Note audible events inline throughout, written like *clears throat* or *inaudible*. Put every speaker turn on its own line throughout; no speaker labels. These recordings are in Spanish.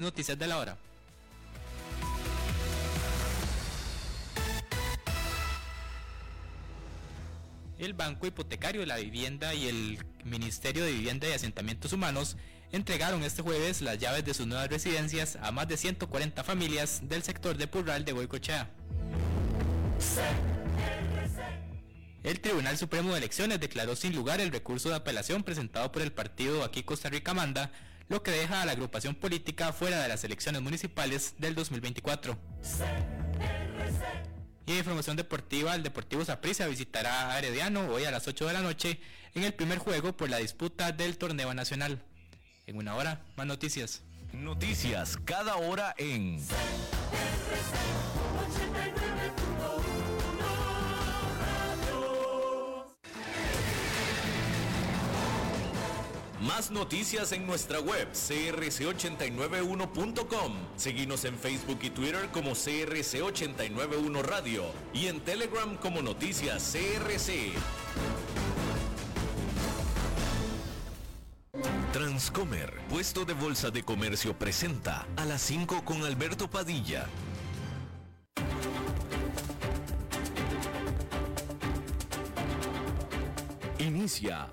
Noticias de la hora. El Banco Hipotecario de la Vivienda y el Ministerio de Vivienda y Asentamientos Humanos entregaron este jueves las llaves de sus nuevas residencias a más de 140 familias del sector de Purral de Boicochea. El Tribunal Supremo de Elecciones declaró sin lugar el recurso de apelación presentado por el partido Aquí Costa Rica Manda, lo que deja a la agrupación política fuera de las elecciones municipales del 2024. Y en información deportiva, el Deportivo Saprissa visitará a Herediano hoy a las 8 de la noche en el primer juego por la disputa del torneo nacional. En una hora, más noticias.
Noticias cada hora en... Más noticias en nuestra web crc891.com. Seguimos en Facebook y Twitter como CRC891 Radio y en Telegram como Noticias CRC. Transcomer, puesto de bolsa de comercio, presenta a las 5 con Alberto Padilla. Inicia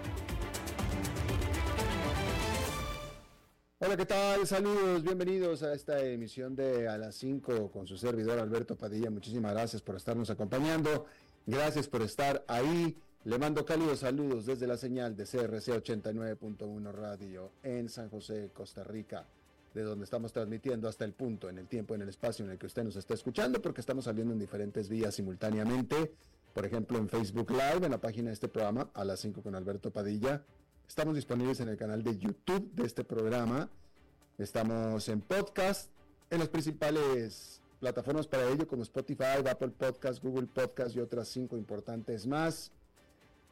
Hola, ¿qué tal? Saludos, bienvenidos a esta emisión de A las 5 con su servidor Alberto Padilla. Muchísimas gracias por estarnos acompañando. Gracias por estar ahí. Le mando cálidos saludos desde la señal de CRC 89.1 Radio en San José, Costa Rica, de donde estamos transmitiendo hasta el punto, en el tiempo, en el espacio en el que usted nos está escuchando, porque estamos saliendo en diferentes vías simultáneamente. Por ejemplo, en Facebook Live, en la página de este programa, a las 5 con Alberto Padilla Estamos disponibles en el canal de YouTube de este programa. Estamos en podcast, en las principales plataformas para ello, como Spotify, Apple Podcast, Google Podcast y otras cinco importantes más.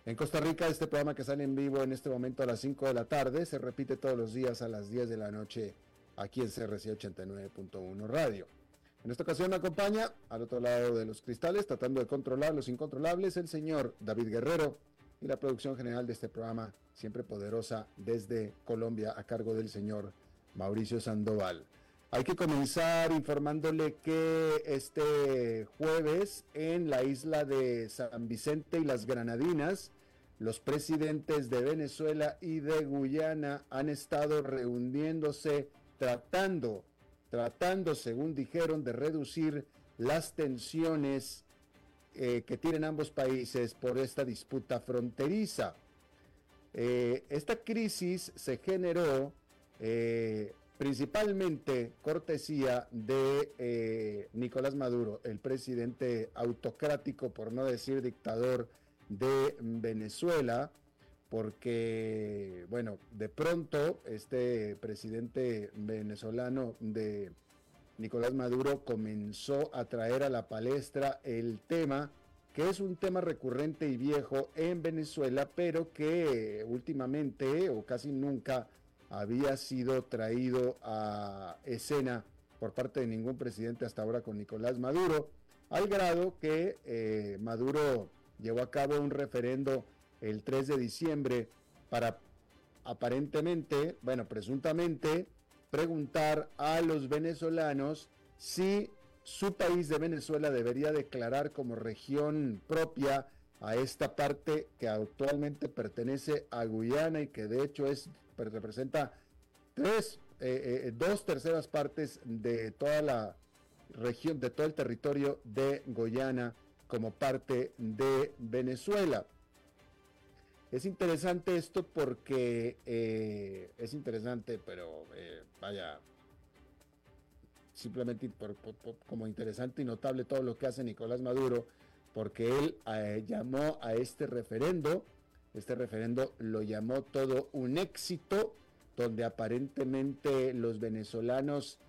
En Costa Rica, este programa que sale en vivo en este momento a las 5 de la tarde se repite todos los días a las 10 de la noche aquí en CRC 89.1 Radio. En esta ocasión me acompaña al otro lado de los cristales, tratando de controlar los incontrolables, el señor David Guerrero y la producción general de este programa, siempre poderosa desde Colombia, a cargo del señor Mauricio Sandoval. Hay que comenzar informándole que este jueves en la isla de San Vicente y las Granadinas, los presidentes de Venezuela y de Guyana han estado reuniéndose tratando, tratando, según dijeron, de reducir las tensiones eh, que tienen ambos países por esta disputa fronteriza. Eh, esta crisis se generó eh, principalmente cortesía de Nicolás Maduro, el presidente autocrático, por no decir dictador de Venezuela, porque, bueno, de pronto este presidente venezolano de Nicolás Maduro comenzó a traer a la palestra el tema, que es un tema recurrente y viejo en Venezuela, pero que últimamente o casi nunca había sido traído a escena por parte de ningún presidente hasta ahora con Nicolás Maduro, al grado que eh, Maduro llevó a cabo un referendo el 3 de diciembre para aparentemente, bueno, presuntamente, preguntar a los venezolanos si su país de Venezuela debería declarar como región propia a esta parte que actualmente pertenece a Guyana y que de hecho es representa tres, eh, eh, dos terceras partes de toda la región, de todo el territorio de Guyana como parte de Venezuela. Es interesante esto porque eh, es interesante, pero eh, vaya, simplemente como interesante y notable todo lo que hace Nicolás Maduro, porque él eh, llamó a este referendo, este referendo lo llamó todo un éxito, donde aparentemente los venezolanos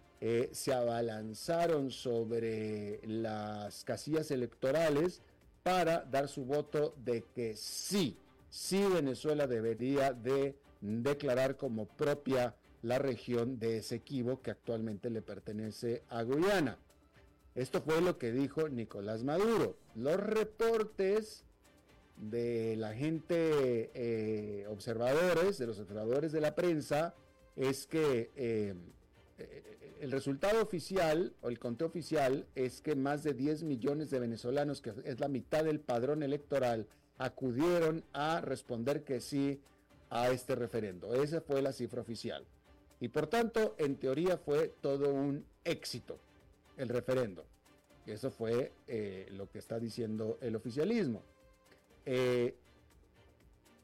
se abalanzaron sobre las casillas electorales para dar su voto de que sí si Venezuela debería de declarar como propia la región de Esequibo que actualmente le pertenece a Guyana. Esto fue lo que dijo Nicolás Maduro. Los reportes de la gente eh, observadores, de los observadores de la prensa, es que eh, eh, el resultado oficial o el conteo oficial es que más de 10 millones de venezolanos, que es la mitad del padrón electoral, acudieron a responder que sí a este referendo. Esa fue la cifra oficial. Y por tanto, en teoría fue todo un éxito el referendo. Eso fue eh, lo que está diciendo el oficialismo. Eh,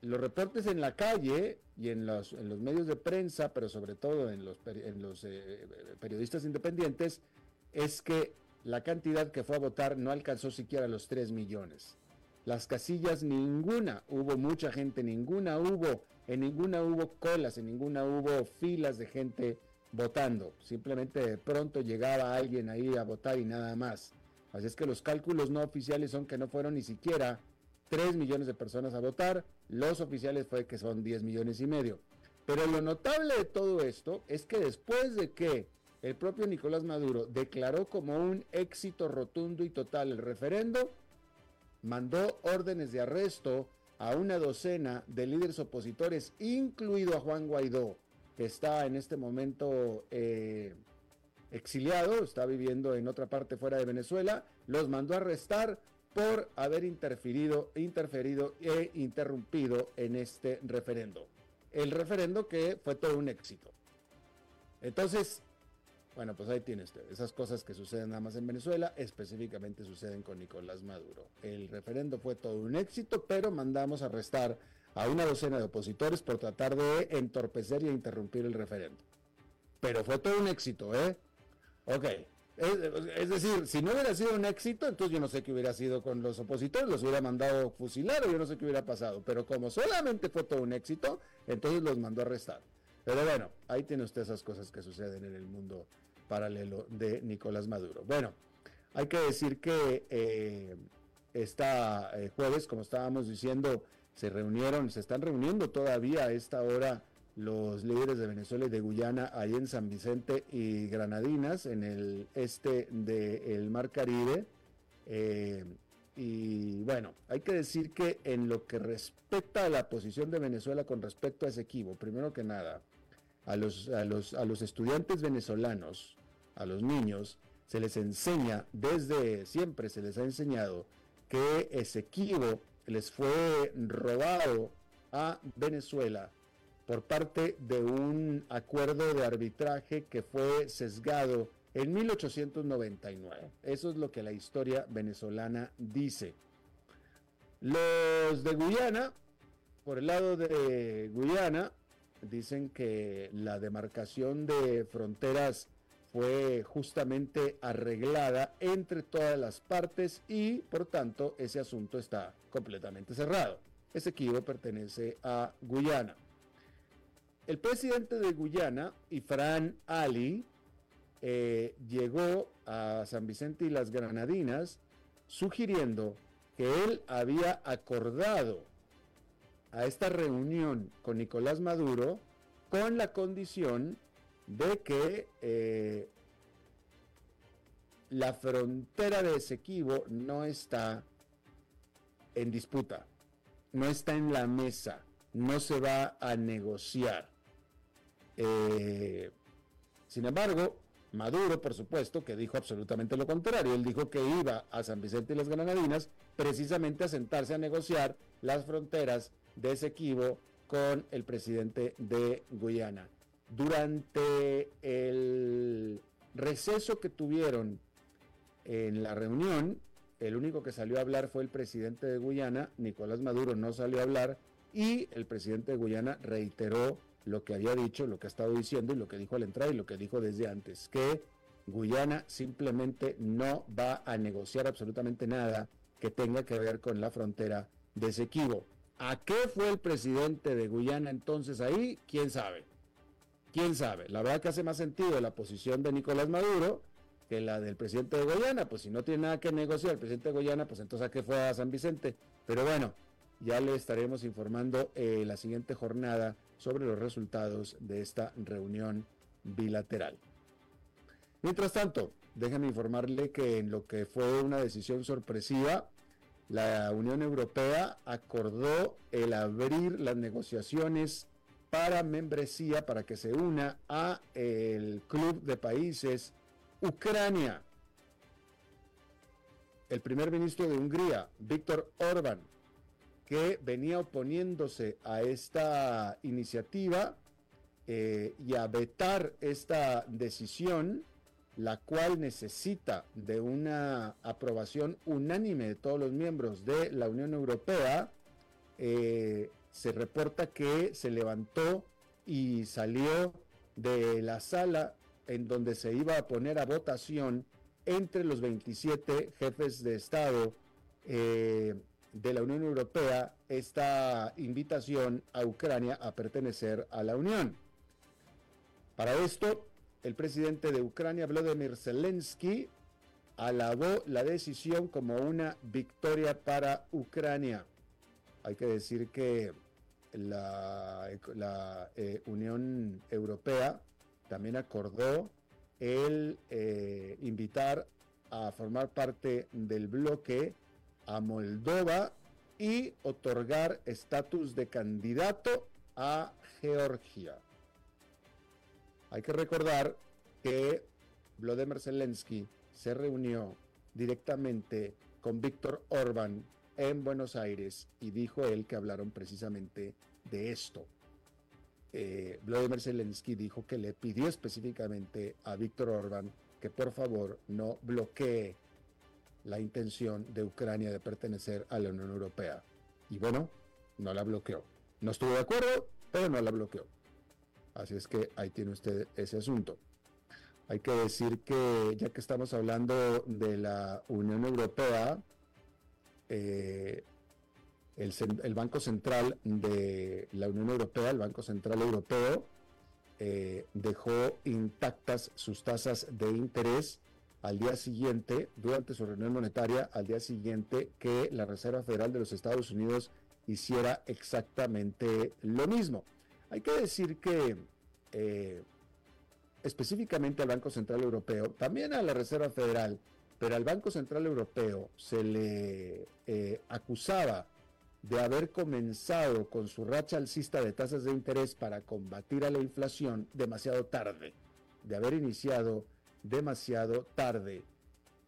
los reportes en la calle y en los, en los, medios de prensa, pero sobre todo en los, en los eh, periodistas independientes, es que la cantidad que fue a votar no alcanzó siquiera los 3 millones. Las casillas ninguna, hubo mucha gente, ninguna hubo, en ninguna hubo colas, en ninguna hubo filas de gente votando. Simplemente de pronto llegaba alguien ahí a votar y nada más. Así es que los cálculos no oficiales son que no fueron ni siquiera 3 millones de personas a votar, los oficiales fue que son 10 millones y medio. Pero lo notable de todo esto es que después de que el propio Nicolás Maduro declaró como un éxito rotundo y total el referendo, mandó órdenes de arresto a una docena de líderes opositores, incluido a Juan Guaidó, que está en este momento eh, exiliado, está viviendo en otra parte fuera de Venezuela, los mandó a arrestar por haber interferido, interferido e interrumpido en este referendo. El referendo que fue todo un éxito. Entonces, bueno, pues ahí tiene usted. Esas cosas que suceden nada más en Venezuela, específicamente suceden con Nicolás Maduro. El referendo fue todo un éxito, pero mandamos a arrestar a una docena de opositores por tratar de entorpecer y interrumpir el referendo. Pero fue todo un éxito, ¿eh? Ok. Es, decir, si no hubiera sido un éxito, entonces yo no sé qué hubiera sido con los opositores, los hubiera mandado fusilar o yo no sé qué hubiera pasado. Pero como solamente fue todo un éxito, entonces los mandó a arrestar. Pero bueno, ahí tiene usted esas cosas que suceden en el mundo paralelo de Nicolás Maduro. Bueno, hay que decir que eh, esta eh, jueves, como estábamos diciendo, se reunieron, se están reuniendo todavía a esta hora los líderes de Venezuela y de Guyana ahí en San Vicente y Granadinas, en el este del Mar Caribe. Eh, y bueno, hay que decir que en lo que respecta a la posición de Venezuela con respecto a ese equipo, primero que nada, a los, a los, a los estudiantes venezolanos, a los niños, se les enseña, desde siempre se les ha enseñado que ese equipo les fue robado a Venezuela por parte de un acuerdo de arbitraje que fue sesgado en 1899. Eso es lo que la historia venezolana dice. Los de Guyana, por el lado de Guyana, dicen que la demarcación de fronteras fue justamente arreglada entre todas las partes y por tanto ese asunto está completamente cerrado. Ese equipo pertenece a Guyana. El presidente de Guyana, Ifran Ali, eh, llegó a San Vicente y las Granadinas sugiriendo que él había acordado a esta reunión con Nicolás Maduro con la condición de que eh, la frontera de Esequibo no está en disputa, no está en la mesa, no se va a negociar. Eh, sin embargo, Maduro, por supuesto, que dijo absolutamente lo contrario. Él dijo que iba a San Vicente y las Granadinas precisamente a sentarse a negociar las fronteras de Esequibo con el presidente de Guyana. Durante el receso que tuvieron en la reunión, el único que salió a hablar fue el presidente de Guyana, Nicolás Maduro no salió a hablar y el presidente de Guyana reiteró lo que había dicho, lo que ha estado diciendo y lo que dijo al entrar y lo que dijo desde antes, que Guyana simplemente no va a negociar absolutamente nada que tenga que ver con la frontera de Esequibo. ¿A qué fue el presidente de Guyana entonces ahí? ¿Quién sabe? ¿Quién sabe? La verdad que hace más sentido la posición de Nicolás Maduro que la del presidente de Guyana. Pues si no tiene nada que negociar el presidente de Guyana, pues entonces ¿a qué fue a San Vicente? Pero bueno, ya le estaremos informando eh, la siguiente jornada sobre los resultados de esta reunión bilateral. Mientras tanto, déjenme informarle que en lo que fue una decisión sorpresiva, la Unión Europea acordó el abrir las negociaciones para membresía para que se una a el club de países Ucrania. El primer ministro de Hungría, Víctor Orbán, que venía oponiéndose a esta iniciativa eh, y a vetar esta decisión, la cual necesita de una aprobación unánime de todos los miembros de la Unión Europea, eh, se reporta que se levantó y salió de la sala en donde se iba a poner a votación entre los 27 jefes de Estado eh, de la Unión Europea esta invitación a Ucrania a pertenecer a la Unión. Para esto, el presidente de Ucrania, Vladimir Zelensky, alabó la decisión como una victoria para Ucrania. Hay que decir que la, eh, Unión Europea también acordó el eh, invitar a formar parte del bloque a Moldova y otorgar estatus de candidato a Georgia. Hay que recordar que Vladimir Zelensky se reunió directamente con Víctor Orbán en Buenos Aires y dijo él que hablaron precisamente de esto. Eh, Vladimir Zelensky dijo que le pidió específicamente a Víctor Orbán que por favor no bloquee la intención de Ucrania de pertenecer a la Unión Europea. Y bueno, no la bloqueó. No estuvo de acuerdo, pero no la bloqueó. Así es que ahí tiene usted ese asunto. Hay que decir que ya que estamos hablando de la Unión Europea, eh, el, Banco Central de la Unión Europea, el Banco Central Europeo, eh, dejó intactas sus tasas de interés al día siguiente, durante su reunión monetaria, al día siguiente que la Reserva Federal de los Estados Unidos hiciera exactamente lo mismo. Hay que decir que eh, específicamente al Banco Central Europeo, también a la Reserva Federal, pero al Banco Central Europeo se le eh, acusaba de haber comenzado con su racha alcista de tasas de interés para combatir a la inflación demasiado tarde, de haber iniciado demasiado tarde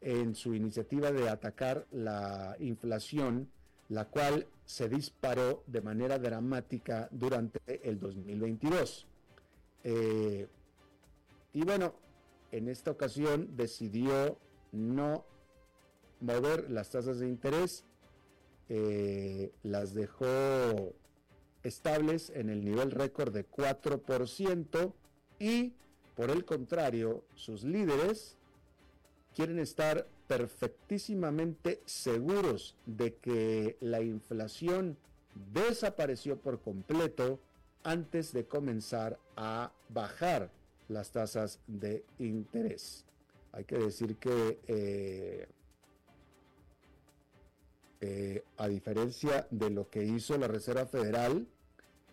en su iniciativa de atacar la inflación, la cual se disparó de manera dramática durante el 2022. Eh, y bueno, en esta ocasión decidió no mover las tasas de interés, eh, las dejó estables en el nivel récord de 4% y por el contrario, sus líderes quieren estar perfectísimamente seguros de que la inflación desapareció por completo antes de comenzar a bajar las tasas de interés. Hay que decir que eh, eh, a diferencia de lo que hizo la Reserva Federal,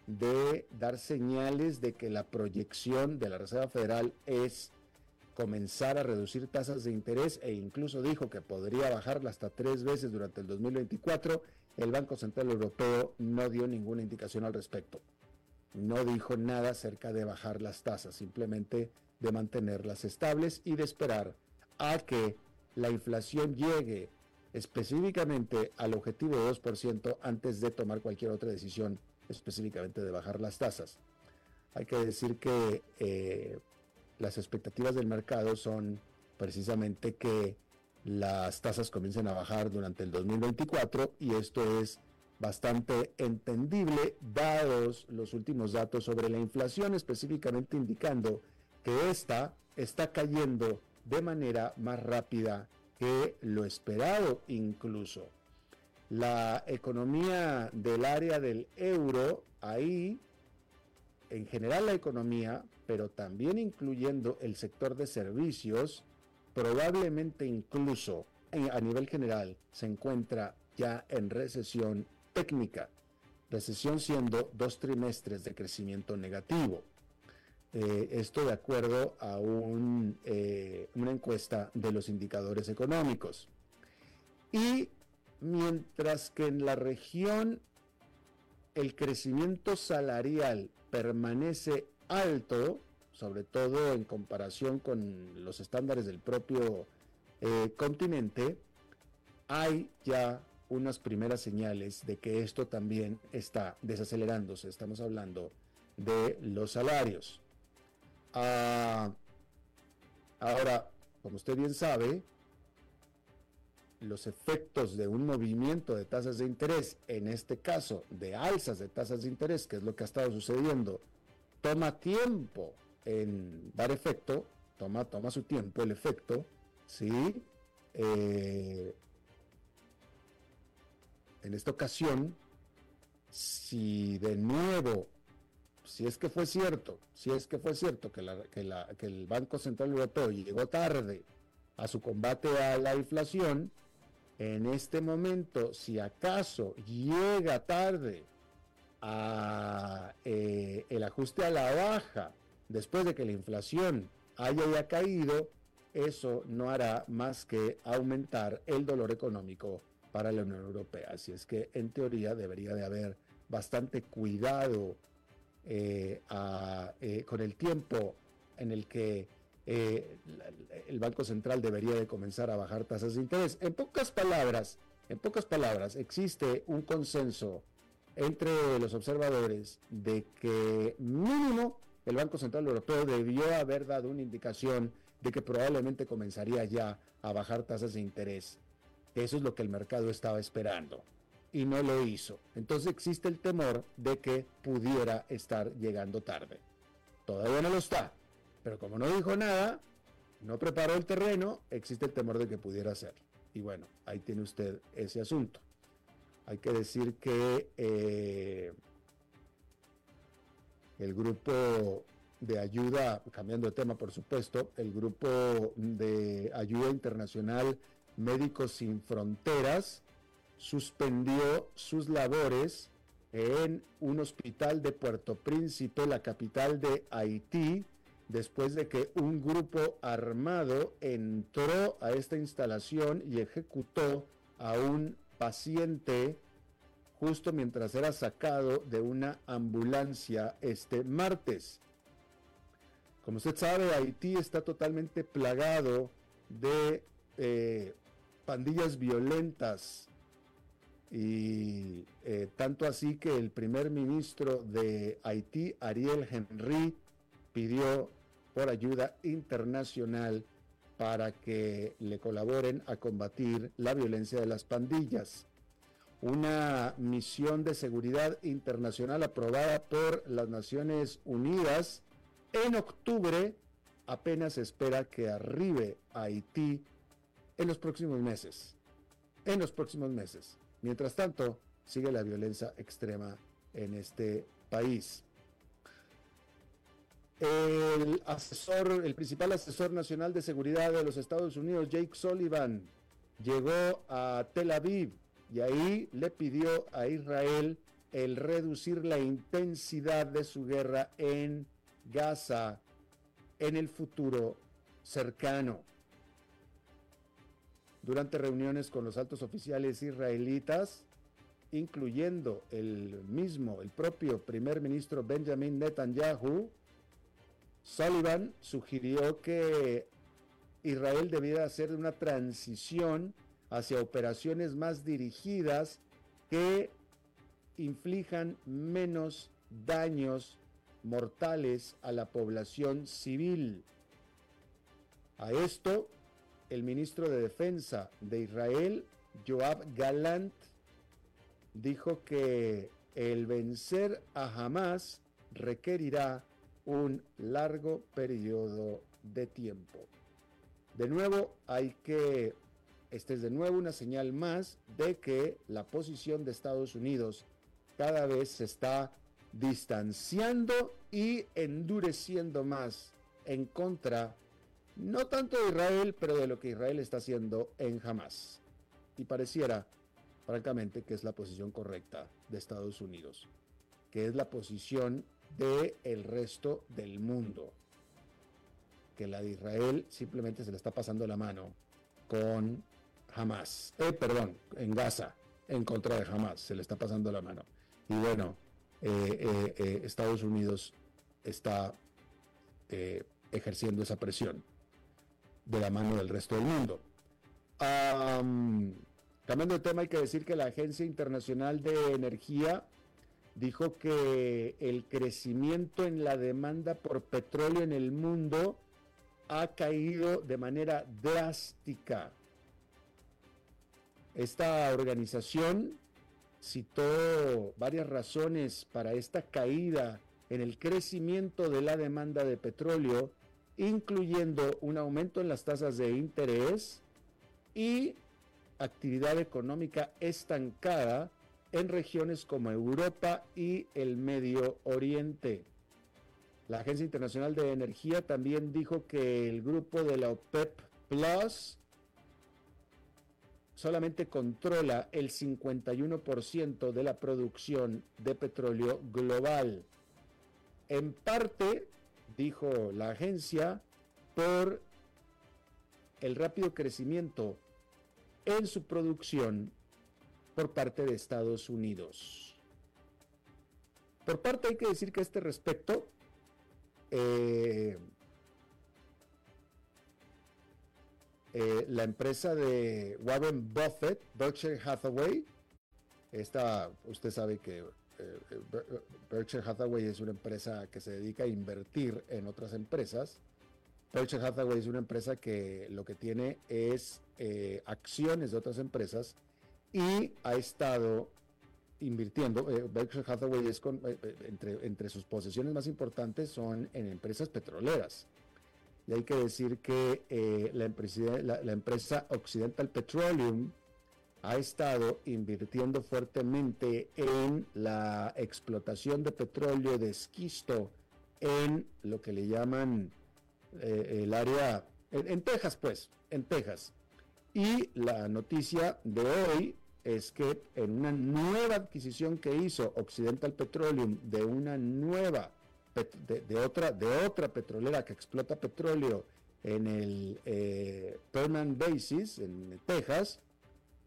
de dar señales de que la proyección de la Reserva Federal es comenzar a reducir tasas de interés e incluso dijo que podría bajarla hasta tres veces durante el 2024, el Banco Central Europeo no dio ninguna indicación al respecto. No dijo nada acerca de bajar las tasas, simplemente de mantenerlas estables y de esperar a que la inflación llegue específicamente al objetivo de 2% antes de tomar cualquier otra decisión específicamente de bajar las tasas. Hay que decir que eh, las expectativas del mercado son precisamente que las tasas comiencen a bajar durante el 2024 y esto es bastante entendible dados los últimos datos sobre la inflación, específicamente indicando que esta está cayendo de manera más rápida que lo esperado incluso. La economía del área del euro, ahí, en general la economía, pero también incluyendo el sector de servicios, probablemente incluso a nivel general se encuentra ya en recesión técnica, recesión siendo dos trimestres de crecimiento negativo. Eh, esto de acuerdo a eh, una encuesta de los indicadores económicos. Y mientras que en la región el crecimiento salarial permanece alto, sobre todo en comparación con los estándares del propio eh, continente, hay ya unas primeras señales de que esto también está desacelerándose. Estamos hablando de los salarios. Ah, ahora, como usted bien sabe, los efectos de un movimiento de tasas de interés, en este caso de alzas de tasas de interés, que es lo que ha estado sucediendo, toma tiempo en dar efecto, toma, toma su tiempo el efecto, ¿sí? Eh, en esta ocasión, si de nuevo si es que fue cierto, si es que fue cierto que, el Banco Central Europeo llegó tarde a su combate a la inflación, en este momento, si acaso llega tarde eh, el ajuste a la baja después de que la inflación haya ya caído, eso no hará más que aumentar el dolor económico para la Unión Europea. Así es que en teoría debería de haber bastante cuidado eh, eh, con el tiempo en el que el Banco Central debería de comenzar a bajar tasas de interés. En pocas palabras, en pocas palabras, existe un consenso entre los observadores de que mínimo el Banco Central Europeo debió haber dado una indicación de que probablemente comenzaría ya a bajar tasas de interés. Eso es lo que el mercado estaba esperando y no lo hizo. Entonces existe el temor de que pudiera estar llegando tarde. Todavía no lo está, pero como no dijo nada, no preparó el terreno, existe el temor de que pudiera ser. Y bueno, ahí tiene usted ese asunto. Hay que decir que eh, el grupo de ayuda, cambiando de tema por supuesto, el grupo de ayuda internacional Médicos Sin Fronteras, suspendió sus labores en un hospital de Puerto Príncipe, la capital de Haití, después de que un grupo armado entró a esta instalación y ejecutó a un paciente justo mientras era sacado de una ambulancia este martes. Como usted sabe, Haití está totalmente plagado de eh, pandillas violentas y eh, tanto así que el primer ministro de Haití, Ariel Henry, pidió por ayuda internacional para que le colaboren a combatir la violencia de las pandillas. Una misión de seguridad internacional aprobada por las Naciones Unidas en octubre apenas espera que arribe a Haití en los próximos meses. En los próximos meses. Mientras tanto, sigue la violencia extrema en este país. El asesor, el principal asesor nacional de seguridad de los Estados Unidos, Jake Sullivan, llegó a Tel Aviv y ahí le pidió a Israel el reducir la intensidad de su guerra en Gaza en el futuro cercano. Durante reuniones con los altos oficiales israelitas, incluyendo el mismo, el propio primer ministro Benjamin Netanyahu, Sullivan sugirió que Israel debiera hacer una transición hacia operaciones más dirigidas que inflijan menos daños mortales a la población civil. A esto el ministro de Defensa de Israel, Joab Galant, dijo que el vencer a Hamas requerirá un largo periodo de tiempo. De nuevo, hay que, esta es de nuevo una señal más de que la posición de Estados Unidos cada vez se está distanciando y endureciendo más en contra no tanto de Israel, pero de lo que Israel está haciendo en Hamas. Y pareciera francamente, que es la posición correcta de Estados Unidos, que es la posición del el resto del mundo, que la de Israel simplemente se le está pasando la mano con Hamas, eh, perdón, en Gaza, en contra de Hamas, se le está pasando la mano. Y bueno, eh, eh, Estados Unidos está ejerciendo esa presión de la mano del resto del mundo. cambiando de tema, hay que decir que la Agencia Internacional de Energía dijo que el crecimiento en la demanda por petróleo en el mundo ha caído de manera drástica. Esta organización citó varias razones para esta caída en el crecimiento de la demanda de petróleo incluyendo un aumento en las tasas de interés y actividad económica estancada en regiones como Europa y el Medio Oriente. La Agencia Internacional de Energía también dijo que el grupo de la OPEP Plus solamente controla el 51% de la producción de petróleo global. En parte dijo la agencia, por el rápido crecimiento en su producción por parte de Estados Unidos. Por parte hay que decir que a este respecto, eh, eh, la empresa de Warren Buffett, Berkshire Hathaway, esta, usted sabe que eh, eh, Berkshire Hathaway es una empresa que se dedica a invertir en otras empresas. Berkshire Hathaway es una empresa que lo que tiene es acciones de otras empresas y ha estado invirtiendo. Berkshire Hathaway es entre, entre sus posesiones más importantes son en empresas petroleras. Y hay que decir que la, empresa, la empresa Occidental Petroleum, ha estado invirtiendo fuertemente en la explotación de petróleo de esquisto en lo que le llaman eh, el área, en, Texas pues, en Texas. Y la noticia de hoy es que en una nueva adquisición que hizo Occidental Petroleum de una nueva, de, otra, de otra petrolera que explota petróleo en el eh, Permanent Basis, en Texas,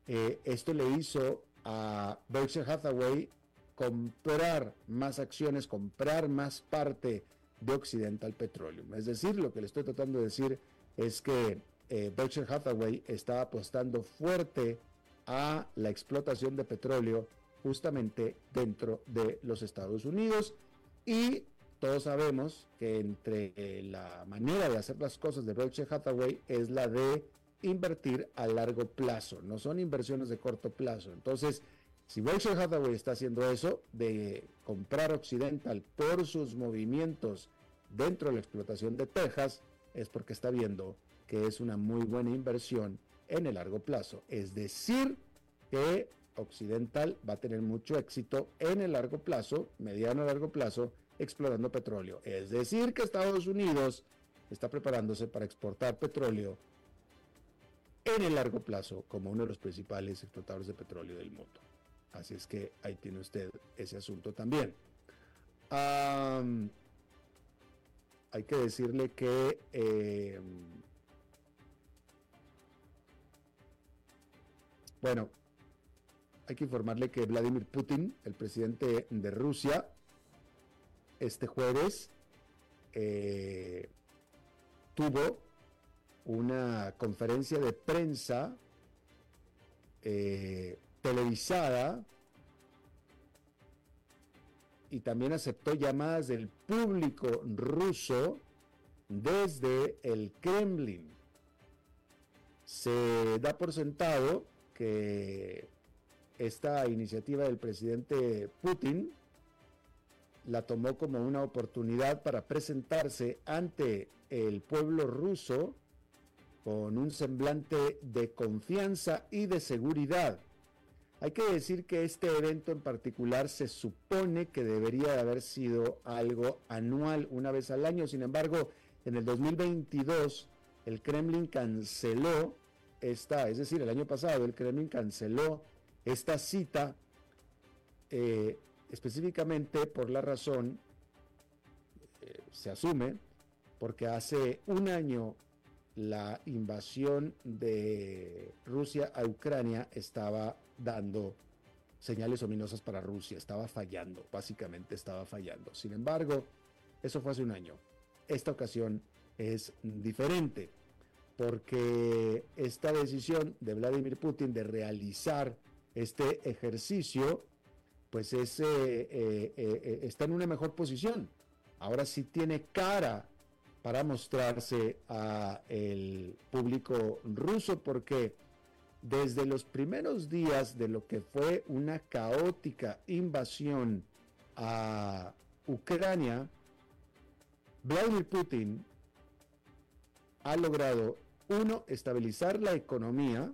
eh, esto le hizo a Berkshire Hathaway comprar más acciones, comprar más parte de Occidental Petroleum. Es decir, lo que le estoy tratando de decir es que eh, Berkshire Hathaway está apostando fuerte a la explotación de petróleo justamente dentro de los Estados Unidos y todos sabemos que entre eh, la manera de hacer las cosas de Berkshire Hathaway es la de invertir a largo plazo, no son inversiones de corto plazo. Entonces, si Berkshire Hathaway está haciendo eso, de comprar Occidental por sus movimientos dentro de la explotación de Texas, es porque está viendo que es una muy buena inversión en el largo plazo. Es decir, que Occidental va a tener mucho éxito en el largo plazo, mediano a largo plazo, explorando petróleo. Es decir, que Estados Unidos está preparándose para exportar petróleo en el largo plazo como uno de los principales explotadores de petróleo del mundo. Así es que ahí tiene usted ese asunto también. hay que decirle que em, bueno, hay que informarle que Vladimir Putin, el presidente de Rusia, este jueves eh, tuvo una conferencia de prensa eh, televisada y también aceptó llamadas del público ruso desde el Kremlin. Se da por sentado que esta iniciativa del presidente Putin la tomó como una oportunidad para presentarse ante el pueblo ruso con un semblante de confianza y de seguridad. Hay que decir que este evento en particular se supone que debería de haber sido algo anual, una vez al año. Sin embargo, en el 2022 el Kremlin canceló esta, es decir, el año pasado el Kremlin canceló esta cita eh, específicamente por la razón, eh, se asume, porque hace un año la invasión de Rusia a Ucrania estaba dando señales ominosas para Rusia, estaba fallando, básicamente estaba fallando. Sin embargo, eso fue hace un año. Esta ocasión es diferente, porque esta decisión de Vladimir Putin de realizar este ejercicio, pues es, eh, eh, eh, está en una mejor posición. Ahora sí tiene cara para mostrarse a el público ruso porque desde los primeros días de lo que fue una caótica invasión a Ucrania, Vladimir Putin ha logrado, uno, estabilizar la economía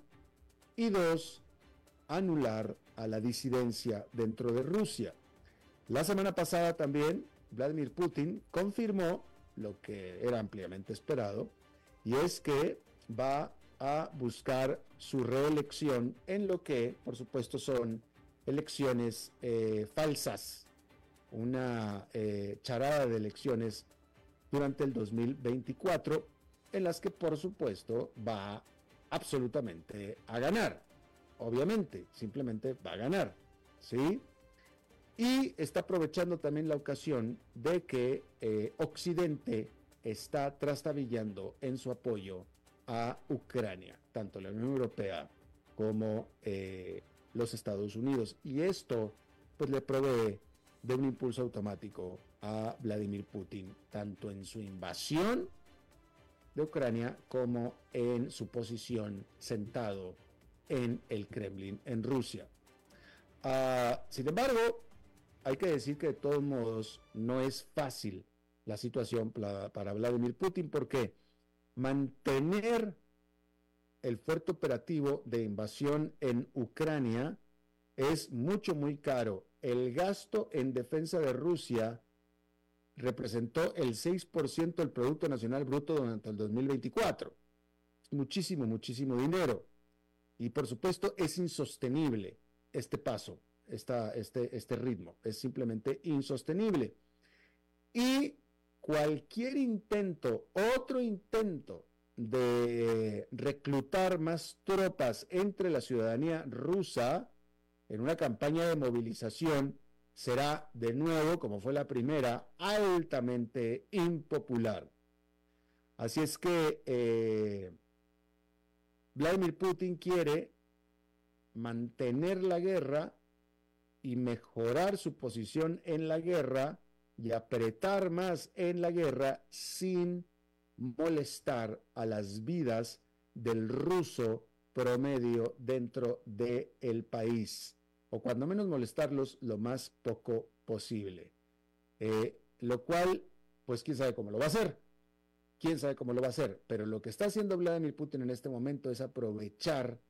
y dos, anular a la disidencia dentro de Rusia. La semana pasada también Vladimir Putin confirmó lo que era ampliamente esperado, y es que va a buscar su reelección en lo que, por supuesto, son elecciones eh, falsas, una eh, charada de elecciones durante el 2024, en las que, por supuesto, va absolutamente a ganar. Obviamente, simplemente va a ganar, ¿sí? Y está aprovechando también la ocasión de que eh, Occidente está trastabillando en su apoyo a Ucrania, tanto la Unión Europea como eh, los Estados Unidos. Y esto pues le provee de un impulso automático a Vladimir Putin, tanto en su invasión de Ucrania como en su posición sentado en el Kremlin, en Rusia. Ah, sin embargo, hay que decir que de todos modos no es fácil la situación para, Vladimir Putin porque mantener el fuerte operativo de invasión en Ucrania es mucho, muy caro. El gasto en defensa de Rusia representó el 6% del Producto Nacional Bruto durante el 2024. Muchísimo, muchísimo dinero. Y por supuesto es insostenible este paso este, este ritmo. Es simplemente insostenible. Y cualquier intento, otro intento de reclutar más tropas entre la ciudadanía rusa en una campaña de movilización será de nuevo, como fue la primera, altamente impopular. Así es que eh, Vladimir Putin quiere mantener la guerra y mejorar su posición en la guerra y apretar más en la guerra sin molestar a las vidas del ruso promedio dentro del el país, o cuando menos molestarlos lo más poco posible. Eh, lo cual, pues quién sabe cómo lo va a hacer, quién sabe cómo lo va a hacer, pero lo que está haciendo Vladimir Putin en este momento es aprovechar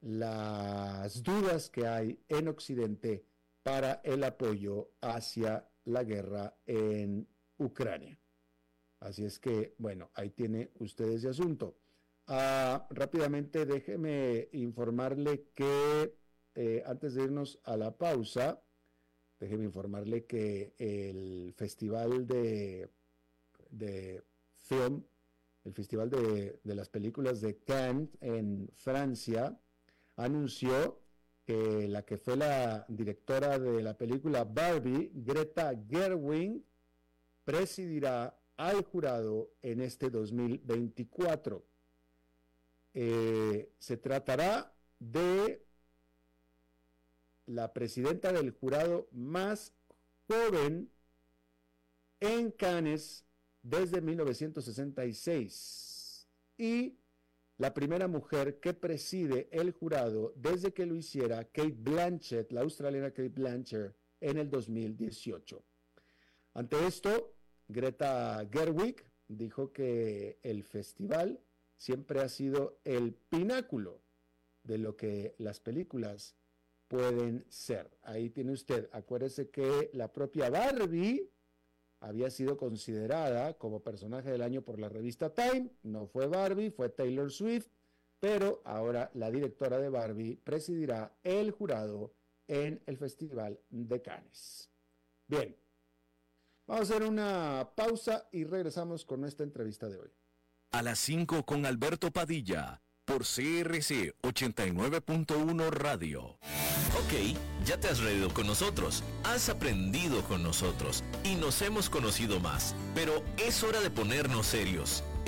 las dudas que hay en Occidente para el apoyo hacia la guerra en Ucrania. Así es que, bueno, ahí tiene usted ese asunto. Ah, rápidamente déjeme informarle que eh, antes de irnos a la pausa, déjeme informarle que el Festival de, de Film, el Festival de, de las Películas de Cannes en Francia, anunció que la que fue la directora de la película Barbie, Greta Gerwig, presidirá al jurado en este 2024. Eh, se tratará de la presidenta del jurado más joven en Cannes desde 1966 y la primera mujer que preside el jurado desde que lo hiciera Kate Blanchett, la australiana Kate Blanchett, en el 2018. Ante esto, Greta Gerwig dijo que el festival siempre ha sido el pináculo de lo que las películas pueden ser. Ahí tiene usted, acuérdese que la propia Barbie había sido considerada como personaje del año por la revista Time, no fue Barbie, fue Taylor Swift, pero ahora la directora de Barbie presidirá el jurado en el Festival de Cannes. Bien, vamos a hacer una pausa y regresamos con nuestra entrevista de hoy.
A las 5 con Alberto Padilla por CRC 89.1 Radio. Ok, ya te has reído con nosotros, has aprendido con nosotros y nos hemos conocido más, pero es hora de ponernos serios.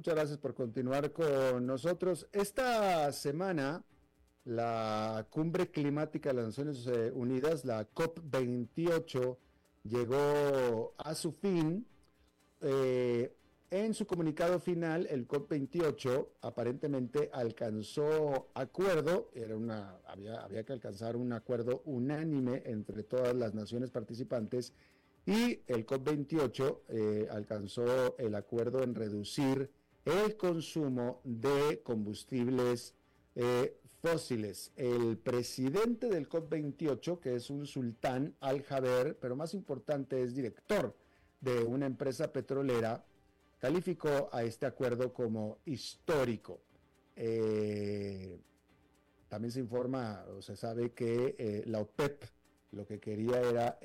Muchas gracias por continuar con nosotros. Esta semana, la cumbre climática de las Naciones Unidas, la COP28, llegó a su fin. Eh, en su comunicado final, el COP28 aparentemente alcanzó acuerdo, era una, había, había que alcanzar un acuerdo unánime entre todas las naciones participantes y el COP28 eh, alcanzó el acuerdo en reducir el consumo de combustibles eh, fósiles. El presidente del COP28, que es un sultán al-Jaber, pero más importante es director de una empresa petrolera, calificó a este acuerdo como histórico. Eh, también se informa o se sabe que eh, la OPEP lo que quería era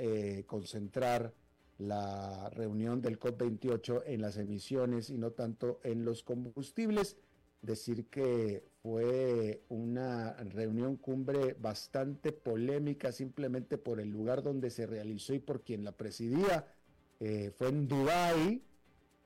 concentrar la reunión del COP28 en las emisiones y no tanto en los combustibles. Decir que fue una reunión cumbre bastante polémica simplemente por el lugar donde se realizó y por quien la presidía. fue en Dubái,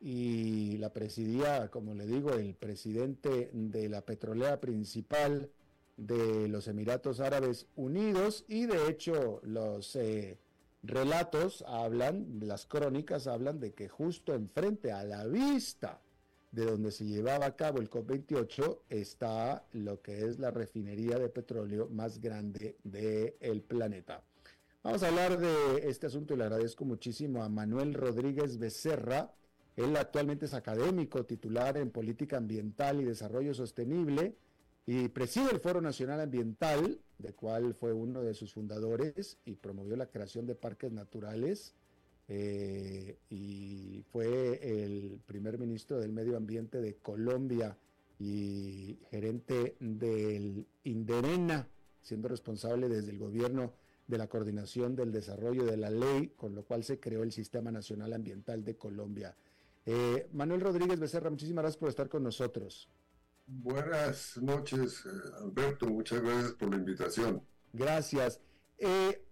y la presidía, como le digo, el presidente de la petrolera principal de los Emiratos Árabes Unidos y de hecho los eh, relatos hablan, las crónicas hablan de que justo enfrente a la vista de donde se llevaba a cabo el COP28 está lo que es la refinería de petróleo más grande del planeta. Vamos a hablar de este asunto y le agradezco muchísimo a Manuel Rodríguez Becerra, él actualmente es académico, titular en Política Ambiental y Desarrollo Sostenible y preside el Foro Nacional Ambiental, de cual fue uno de sus fundadores y promovió la creación de parques naturales. Eh, y fue el primer ministro del Medio Ambiente de Colombia y gerente del Inderena, siendo responsable desde el gobierno de la coordinación del desarrollo de la ley, con lo cual se creó el Sistema Nacional Ambiental de Colombia. Eh, Manuel Rodríguez Becerra, muchísimas gracias por estar con nosotros.
Buenas noches, eh, Alberto. Muchas gracias por la invitación.
Gracias. Eh,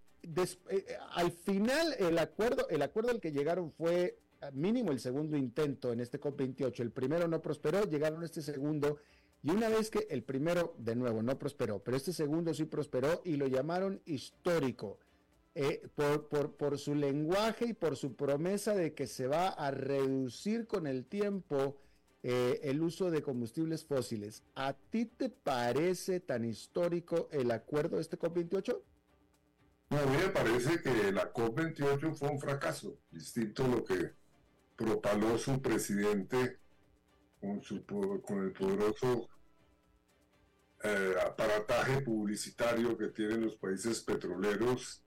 al final, el acuerdo, el acuerdo al que llegaron fue mínimo el segundo intento en este COP28. El primero no prosperó, llegaron a este segundo. Y una vez que el primero, de nuevo, no prosperó, pero este segundo sí prosperó y lo llamaron histórico. Eh, por, su lenguaje y por su promesa de que se va a reducir con el tiempo eh, el uso de combustibles fósiles. ¿A ti te parece tan histórico el acuerdo de este COP28?
No, a mí me parece que la COP28 fue un fracaso, distinto a lo que propaló su presidente con, su, con el poderoso eh, aparataje publicitario que tienen los países petroleros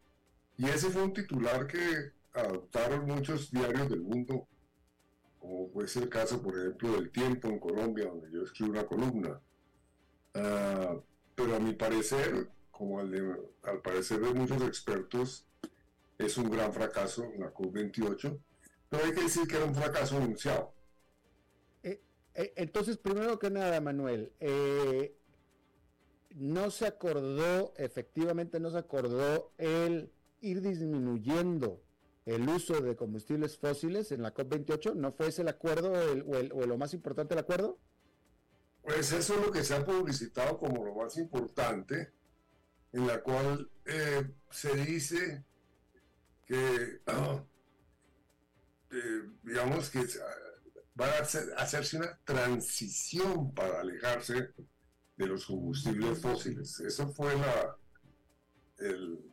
y ese fue un titular que adoptaron muchos diarios del mundo, como puede ser el caso, por ejemplo, del Tiempo en Colombia, donde yo escribo una columna. Ah, pero a mi parecer, como al, parecer de muchos expertos, es un gran fracaso la COP28, pero hay que decir que era un fracaso anunciado.
Eh, eh, entonces, primero que nada, Manuel, eh, no se acordó, efectivamente no se acordó el ir disminuyendo el uso de combustibles fósiles en la COP28? ¿No fue ese el acuerdo o, lo más importante el acuerdo?
Pues eso es lo que se ha publicitado como lo más importante, en la cual eh, se dice que, *clears throat* eh, digamos que va a hacerse una transición para alejarse de los combustibles fósiles. Eso fue la, el,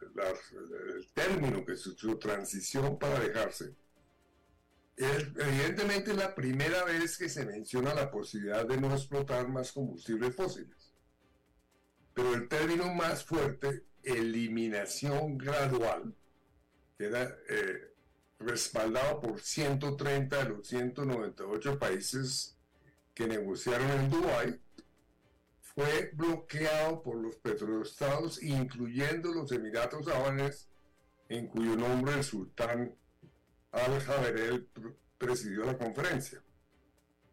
término que se usó, transición para alejarse. evidentemente es la primera vez que se menciona la posibilidad de no explotar más combustibles fósiles. Pero el término más fuerte, eliminación gradual, queda eh, respaldado por 130 de los 198 países que negociaron en Dubái, fue bloqueado por los petroestados, incluyendo los Emiratos Árabes, en cuyo nombre el sultán Al-Jaberel presidió la conferencia.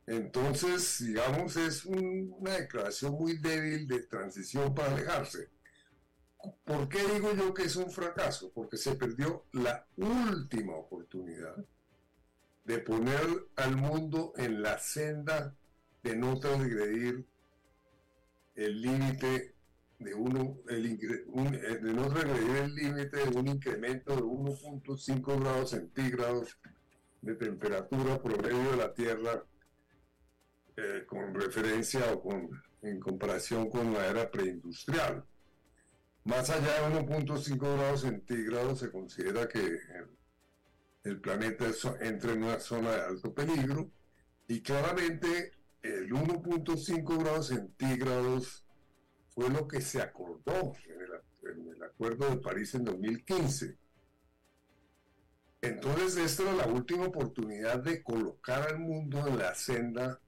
Entonces, digamos, es una declaración muy débil de transición para alejarse. ¿Por qué digo yo que es un fracaso? Porque se perdió la última oportunidad de poner al mundo en la senda de no transgredir el límite de uno, el, eh, de no transgredir el límite de un incremento de 1.5 grados centígrados de temperatura promedio de la Tierra eh, con referencia o con, en comparación con la era preindustrial. Más allá de 1.5 grados centígrados se considera que el, planeta entra en una zona de alto peligro y claramente el 1.5 grados centígrados fue lo que se acordó en el, Acuerdo de París en 2015. Entonces esta era la última oportunidad de colocar al mundo en la senda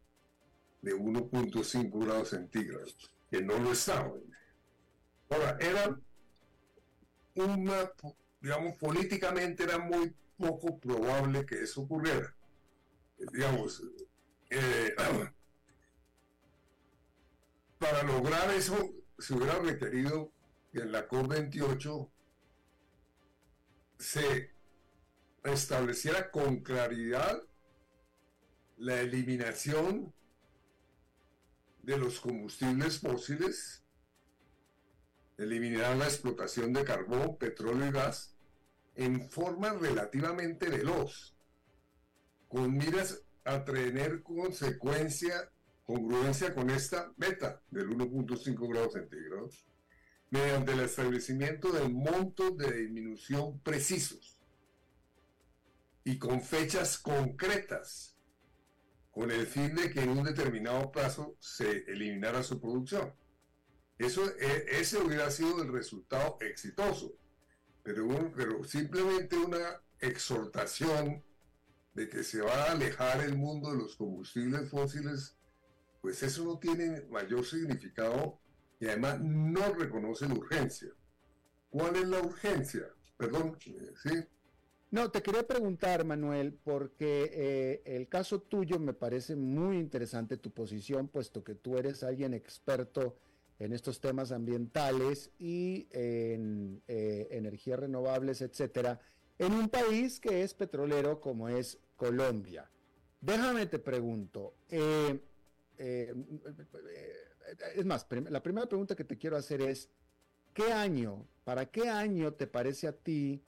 de 1.5 grados centígrados, que no lo estaba. Ahora, era una, digamos, políticamente era muy poco probable que eso ocurriera. Digamos, eh, *clears throat* para lograr eso se hubiera requerido que en la COP28 se estableciera con claridad la eliminación de los combustibles fósiles eliminar la explotación de carbón, petróleo y gas en forma relativamente veloz, con miras a tener consecuencia, congruencia con esta meta del 1.5 grados centígrados, mediante el establecimiento de montos de disminución precisos y con fechas concretas, con el fin de que en un determinado plazo se eliminara su producción. Eso, e, ese hubiera sido el resultado exitoso, pero, pero simplemente una exhortación de que se va a alejar el mundo de los combustibles fósiles, pues eso no tiene mayor significado y además no reconoce la urgencia. ¿Cuál es la urgencia? Perdón, ¿sí?
No, te quería preguntar, Manuel, porque eh, el caso tuyo me parece muy interesante tu posición, puesto que tú eres alguien experto en estos temas ambientales y en eh, energías renovables, etcétera, en un país que es petrolero como es Colombia. Déjame te pregunto, eh, eh, es más, la primera pregunta que te quiero hacer es, ¿qué año, para qué año te parece a ti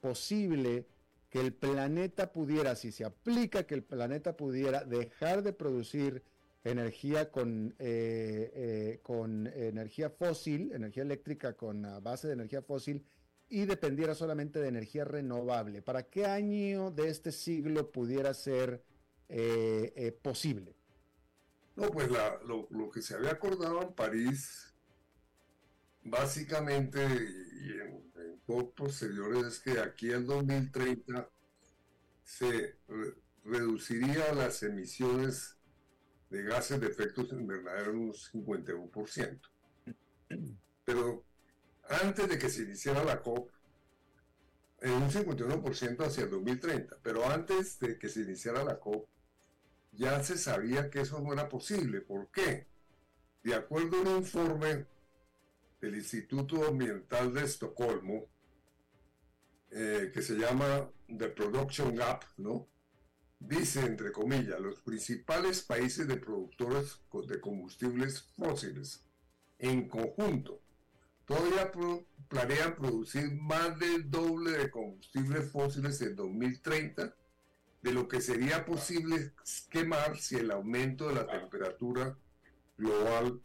posible que el planeta pudiera, si se aplica que el planeta pudiera dejar de producir energía con, eh, eh, energía fósil, energía eléctrica con base de energía fósil y dependiera solamente de energía renovable. ¿Para qué año de este siglo pudiera ser eh, posible?
No, pues lo, que se había acordado en París, básicamente, y en, en posteriores, es que aquí en 2030 se reduciría las emisiones de gases de efectos invernaderos un 51%. Pero antes de que se iniciara la COP, en un 51% hacia el 2030, pero antes de que se iniciara la COP, ya se sabía que eso no era posible. ¿Por qué? De acuerdo a un informe del Instituto Ambiental de Estocolmo, eh, que se llama The Production Gap, ¿no? Dice, entre comillas, los principales países de productores de combustibles fósiles en conjunto todavía planean producir más del doble de combustibles fósiles en 2030 de lo que sería posible quemar si el aumento de la temperatura global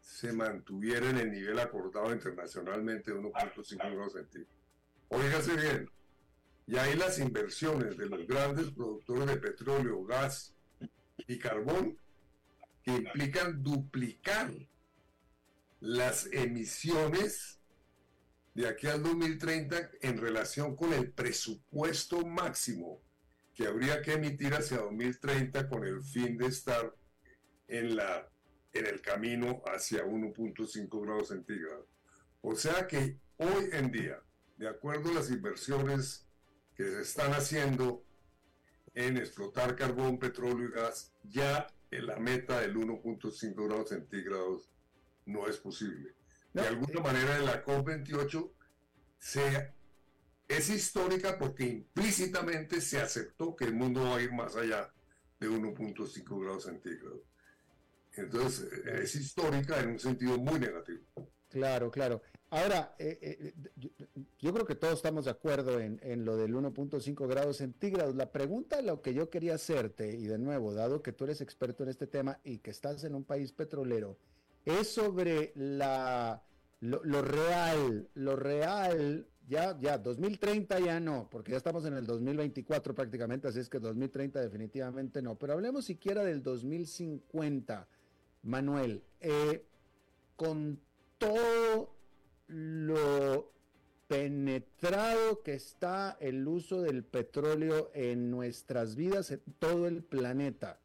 se mantuviera en el nivel acordado internacionalmente de 1.5 grados centígrados. Óigase bien, y ahí las inversiones de los grandes productores de petróleo, gas y carbón que implican duplicar las emisiones de aquí al 2030 en relación con el presupuesto máximo que habría que emitir hacia 2030 con el fin de estar en, la, en el camino hacia 1.5 grados centígrados. O sea que hoy en día, de acuerdo a las inversiones que se están haciendo en explotar carbón, petróleo y gas, ya en la meta del 1.5 grados centígrados no es posible. De alguna manera en la COP28 se, es histórica porque implícitamente se aceptó que el mundo va a ir más allá de 1.5 grados centígrados. Entonces es histórica en un sentido muy negativo.
Claro, claro. Ahora, eh, eh, yo, creo que todos estamos de acuerdo en, en lo del 1.5 grados centígrados. La pregunta, lo que yo quería hacerte, y de nuevo, dado que tú eres experto en este tema y que estás en un país petrolero, es sobre la, lo, real, lo real, ya, ya, 2030 ya no, porque ya estamos en el 2024 prácticamente, así es que 2030 definitivamente no, pero hablemos siquiera del 2050, Manuel, eh, con todo lo penetrado que está el uso del petróleo en nuestras vidas, en todo el planeta,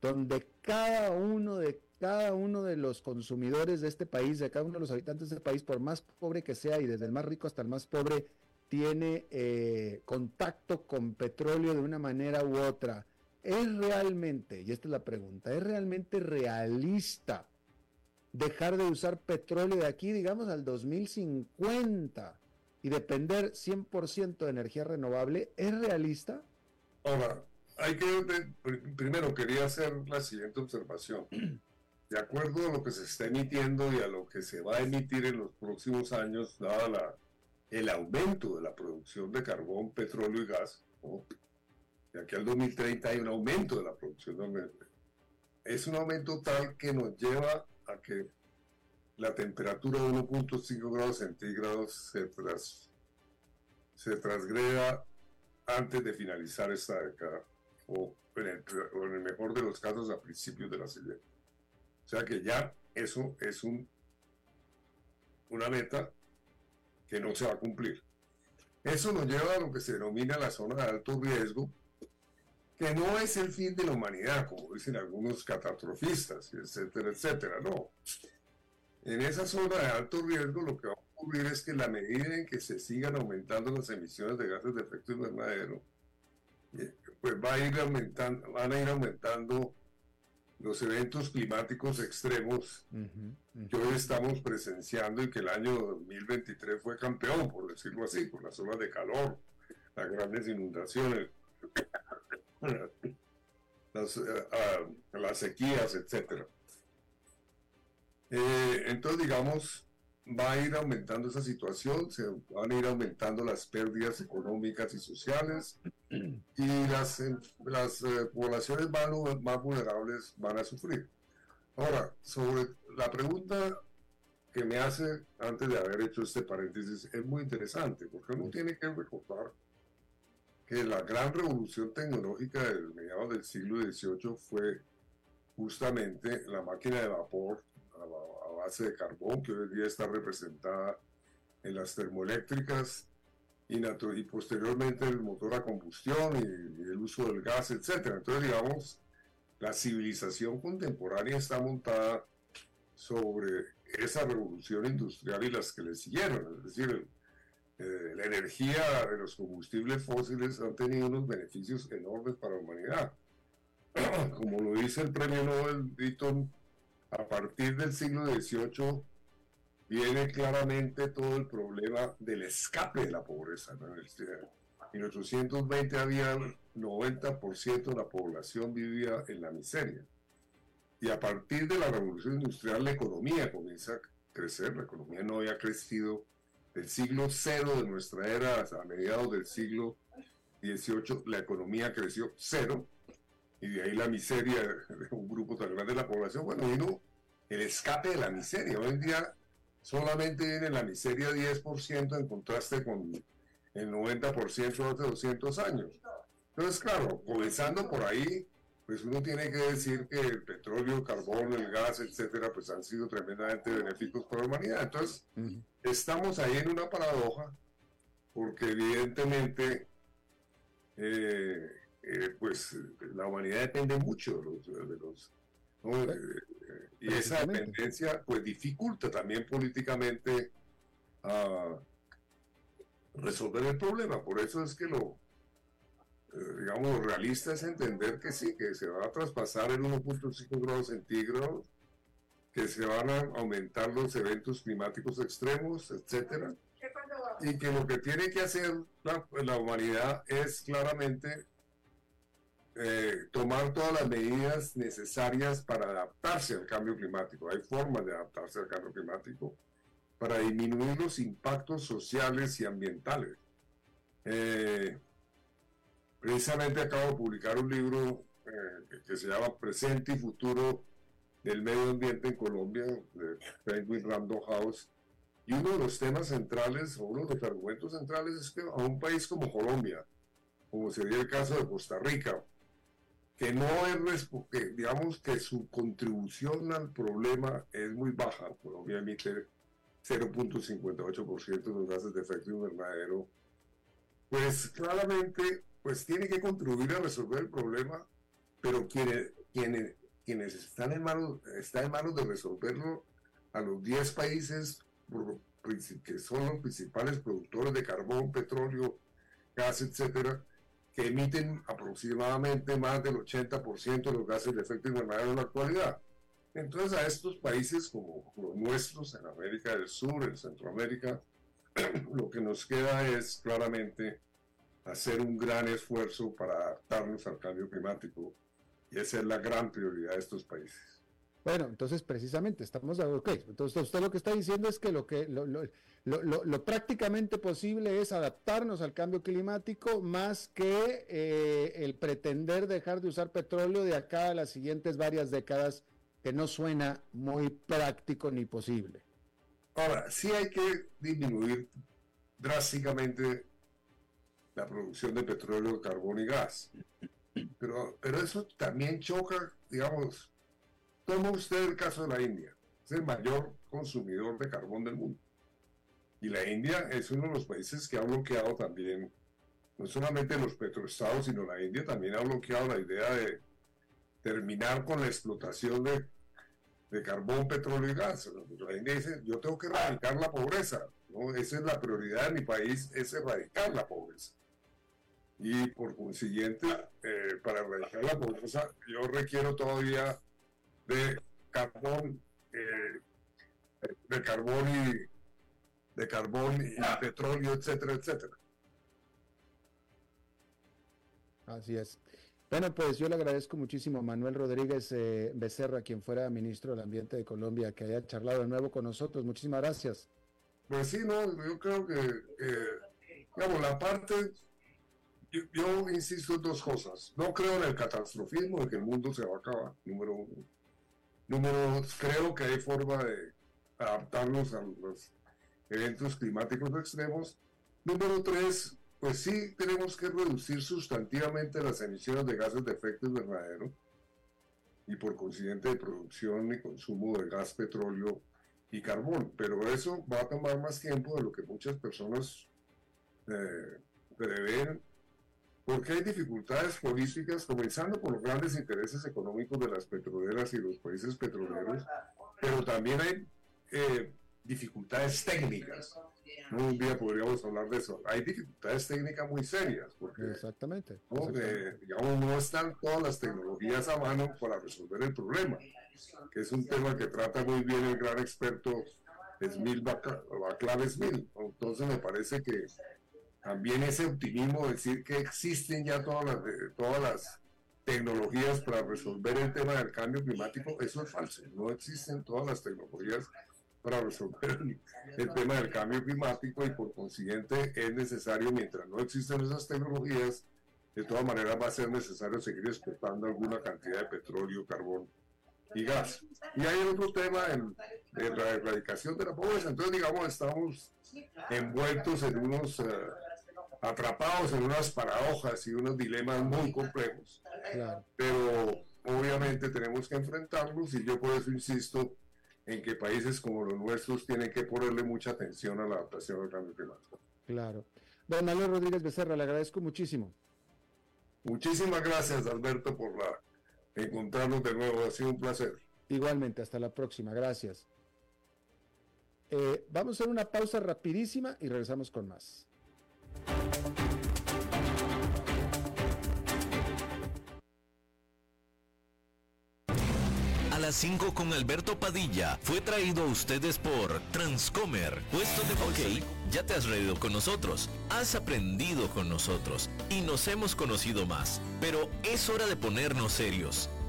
donde cada uno de cada uno de los consumidores de este país, de cada uno de los habitantes de este país, por más pobre que sea y desde el más rico hasta el más pobre, tiene eh, contacto con petróleo de una manera u otra. ¿Es realmente, y esta es la pregunta, ¿es realmente realista dejar de usar petróleo de aquí, digamos, al 2050 y depender 100% de energía renovable? ¿Es realista?
Ahora, hay que, primero quería hacer la siguiente observación. *clears throat* de acuerdo a lo que se está emitiendo y a lo que se va a emitir en los próximos años, dada el aumento de la producción de carbón, petróleo y gas, de aquí al 2030 hay un aumento de la producción de Es un aumento tal que nos lleva a que la temperatura de 1.5 grados centígrados se, tras, transgreda antes de finalizar esta década, o en, el, o en el mejor de los casos a principios de la siguiente. O sea que ya eso es un, una meta que no se va a cumplir. Eso nos lleva a lo que se denomina la zona de alto riesgo, que no es el fin de la humanidad, como dicen algunos catastrofistas, etcétera, etcétera, no. En esa zona de alto riesgo lo que va a ocurrir es que la medida en que se sigan aumentando las emisiones de gases de efecto invernadero, eh, pues va a ir aumentando, van a ir aumentando los eventos climáticos extremos que hoy estamos presenciando y que el año 2023 fue campeón, por decirlo así, por las olas de calor, las grandes inundaciones, *clears throat* las, eh, ah, las sequías, etc. Eh, entonces, digamos, va a ir aumentando esa situación, se van a ir aumentando las pérdidas económicas y sociales y las, las eh, poblaciones más, más vulnerables van a sufrir. Ahora, sobre la pregunta que me hace antes de haber hecho este paréntesis es muy interesante, porque uno tiene que recordar que la gran revolución tecnológica del mediados del siglo XVIII fue justamente la máquina de vapor base de carbón, que hoy en día está representada en las termoeléctricas y, y posteriormente el motor a combustión y, el uso del gas, etc. Entonces, digamos, la civilización contemporánea está montada sobre esa revolución industrial y las que le siguieron. Es decir, eh, la energía de los combustibles fósiles han tenido unos beneficios enormes para la humanidad. *clears throat* Como lo dice el premio Nobel Ditton a partir del siglo XVIII viene claramente todo el problema del escape de la pobreza. En 1820 había 90% de la población vivía en la miseria. Y a partir de la revolución industrial la economía comienza a crecer, la economía no había crecido del siglo cero de nuestra era a mediados del siglo XVIII, la economía creció cero, y de ahí la miseria de un grupo tan grande de la población. Bueno, vino el escape de la miseria. Hoy en día solamente viene la miseria 10% en contraste con el 90% hace 200 años. Entonces, claro, comenzando por ahí, pues uno tiene que decir que el petróleo, el carbón, el gas, etcétera, pues han sido tremendamente benéficos para la humanidad. Entonces, estamos ahí en una paradoja, porque evidentemente, eh, eh, pues la humanidad depende mucho de los, eh, y esa dependencia pues dificulta también políticamente a resolver el problema. Por eso es que lo, eh, digamos, realista es entender que sí, que se va a traspasar el 1.5 grados centígrados, que se van a aumentar los eventos climáticos extremos, etcétera, y que lo que tiene que hacer la, humanidad es claramente eh, tomar todas las medidas necesarias para adaptarse al cambio climático. Hay formas de adaptarse al cambio climático para disminuir los impactos sociales y ambientales. Eh, Precisamente acabo de publicar un libro eh, que se llama Presente y Futuro del Medio Ambiente en Colombia, de Penguin Random House. Y uno de los temas centrales, o uno de los argumentos centrales, es que a un país como Colombia, como sería el caso de Costa Rica, que no es, que, digamos que su contribución al problema es muy baja. Colombia emite 0.58% de los gases de efecto invernadero. Pues claramente pues tiene que contribuir a resolver el problema, pero quienes, quienes, quienes están, en manos, están en manos de resolverlo a los 10 países que son los principales productores de carbón, petróleo, gas, etcétera, que emiten aproximadamente más del 80% de los gases de efecto invernadero en la actualidad. Entonces a estos países como los nuestros en América del Sur, en Centroamérica, *clears throat* lo que nos queda es claramente hacer un gran esfuerzo para adaptarnos al cambio climático y esa es la gran prioridad de estos países.
Bueno, entonces precisamente estamos de ok. Entonces usted lo que está diciendo es que lo que lo, lo, lo, lo prácticamente posible es adaptarnos al cambio climático más que eh, el pretender dejar de usar petróleo de acá a las siguientes varias décadas, que no suena muy práctico ni posible.
Ahora, sí hay que disminuir drásticamente la producción de petróleo, carbón y gas. Pero, pero eso también choca, digamos, toma usted el caso de la India, es el mayor consumidor de carbón del mundo. Y la India es uno de los países que ha bloqueado también, no solamente los petroestados, sino la India también ha bloqueado la idea de terminar con la explotación de, de carbón, petróleo y gas. La India dice, yo tengo que erradicar la pobreza. ¿no? Esa es la prioridad de mi país, es erradicar la pobreza y por consiguiente, eh, para erradicar la pobreza, yo requiero todavía de carbón, eh, de carbón y de carbón y petróleo, etcétera, etcétera.
Así es. Bueno, pues yo le agradezco muchísimo a Manuel Rodríguez eh, Becerra, quien fuera ministro del Ambiente de Colombia, que haya charlado de nuevo con nosotros. Muchísimas gracias.
Pues sí, no, yo creo que, digamos, la parte yo, insisto en dos cosas. No creo en el catastrofismo de que el mundo se va a acabar, número uno. Número dos, creo que hay forma de adaptarnos a los eventos climáticos extremos. Número tres, pues sí tenemos que reducir sustantivamente las emisiones de gases de efecto invernadero y por consiguiente de producción y consumo de gas, petróleo y carbón. Pero eso va a tomar más tiempo de lo que muchas personas eh, prevén porque hay dificultades políticas, comenzando por los grandes intereses económicos de las petroleras y los países petroleros, pero también hay eh, dificultades técnicas. Un día podríamos hablar de eso. Hay dificultades técnicas muy serias, porque
exactamente,
¿no? digamos, no están todas las tecnologías a mano para resolver el problema, que es un tema que trata muy bien el gran experto Smil clave Smil. Entonces me parece que también ese optimismo, decir que existen ya todas las, todas las tecnologías para resolver el tema del cambio climático, eso es falso. No existen todas las tecnologías para resolver el, tema del cambio climático y por consiguiente es necesario, mientras no existen esas tecnologías, de todas maneras va a ser necesario seguir exportando alguna cantidad de petróleo, carbón y gas. Y hay otro tema en, la erradicación de la pobreza. Entonces, digamos, estamos envueltos en unos, eh, atrapados en unas paradojas y unos dilemas muy complejos. Pero obviamente tenemos que enfrentarlos y yo por eso insisto en que países como los nuestros tienen que ponerle mucha atención a la adaptación al cambio climático.
Claro. Don Manuel Rodríguez Becerra, le agradezco muchísimo.
Muchísimas gracias, Alberto, por la encontrarnos de nuevo. Ha sido un placer.
Igualmente, hasta la próxima. Gracias. Eh, vamos a hacer una pausa rapidísima y regresamos con más.
Las 5 con Alberto Padilla. Fue traído a ustedes por Transcomer, puesto de Ok, ya te has reído con nosotros, has aprendido con nosotros y nos hemos conocido más, pero es hora de ponernos serios.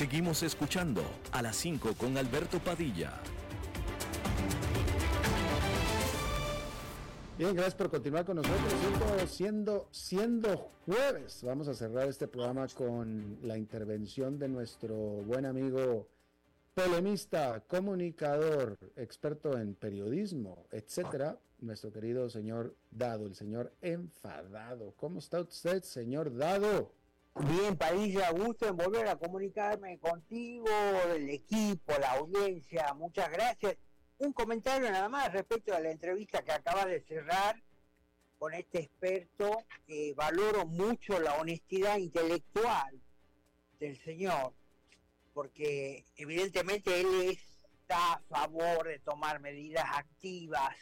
Seguimos escuchando a las 5 con Alberto Padilla.
Bien, gracias por continuar con nosotros. Siendo, siendo, jueves, vamos a cerrar este programa con la intervención de nuestro buen amigo polemista, comunicador, experto en periodismo, etcétera, nuestro querido señor Dado, el señor enfadado. ¿Cómo está usted, señor Dado?
Bien, Padilla, gusto en volver a comunicarme contigo, el equipo, la audiencia, muchas gracias. Un comentario nada más respecto a la entrevista que acaba de cerrar con este experto. valoro mucho la honestidad intelectual del señor, porque evidentemente él está a favor de tomar medidas activas